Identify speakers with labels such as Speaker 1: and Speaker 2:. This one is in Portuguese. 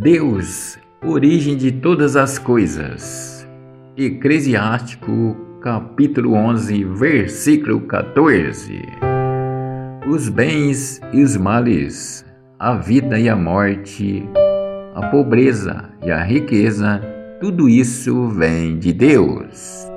Speaker 1: Deus, origem de todas as coisas. Eclesiástico, capítulo 11, versículo 14. Os bens e os males, a vida e a morte, a pobreza e a riqueza, tudo isso vem de Deus.